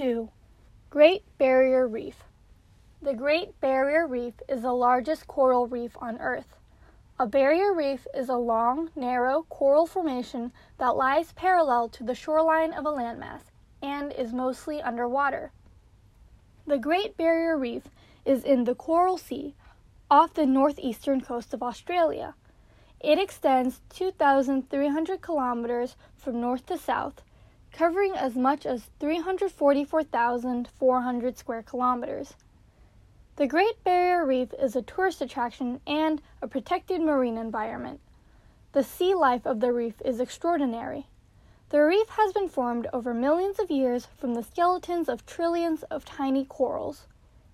2 Great Barrier Reef The Great Barrier Reef is the largest coral reef on Earth. A barrier reef is a long, narrow coral formation that lies parallel to the shoreline of a landmass and is mostly underwater. The Great Barrier Reef is in the Coral Sea off the northeastern coast of Australia. It extends 2,300 kilometers from north to south, covering as much as 344,400 square kilometers. The Great Barrier Reef is a tourist attraction and a protected marine environment. The sea life of the reef is extraordinary. The reef has been formed over millions of years from the skeletons of trillions of tiny corals.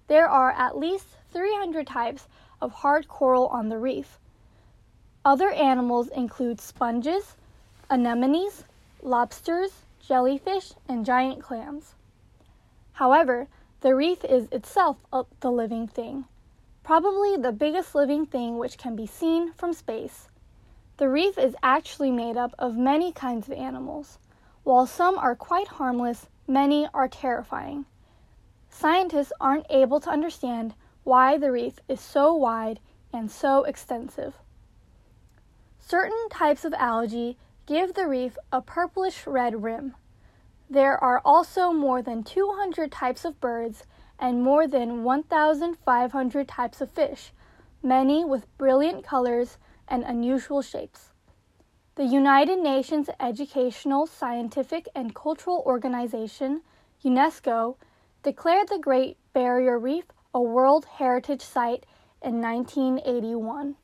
There are at least 300 types of hard coral on the reef. Other animals include sponges, anemones, lobsters, jellyfish, and giant clams. However, the reef is itself the living thing, probably the biggest living thing which can be seen from space. The reef is actually made up of many kinds of animals. While some are quite harmless, many are terrifying. Scientists aren't able to understand why the reef is so wide and so extensive. Certain types of algae give the reef a purplish red rim. There are also more than 200 types of birds and more than 1,500 types of fish, many with brilliant colors and unusual shapes. The United Nations Educational, Scientific, and Cultural Organization, UNESCO, declared the Great Barrier Reef a World Heritage Site in 1981.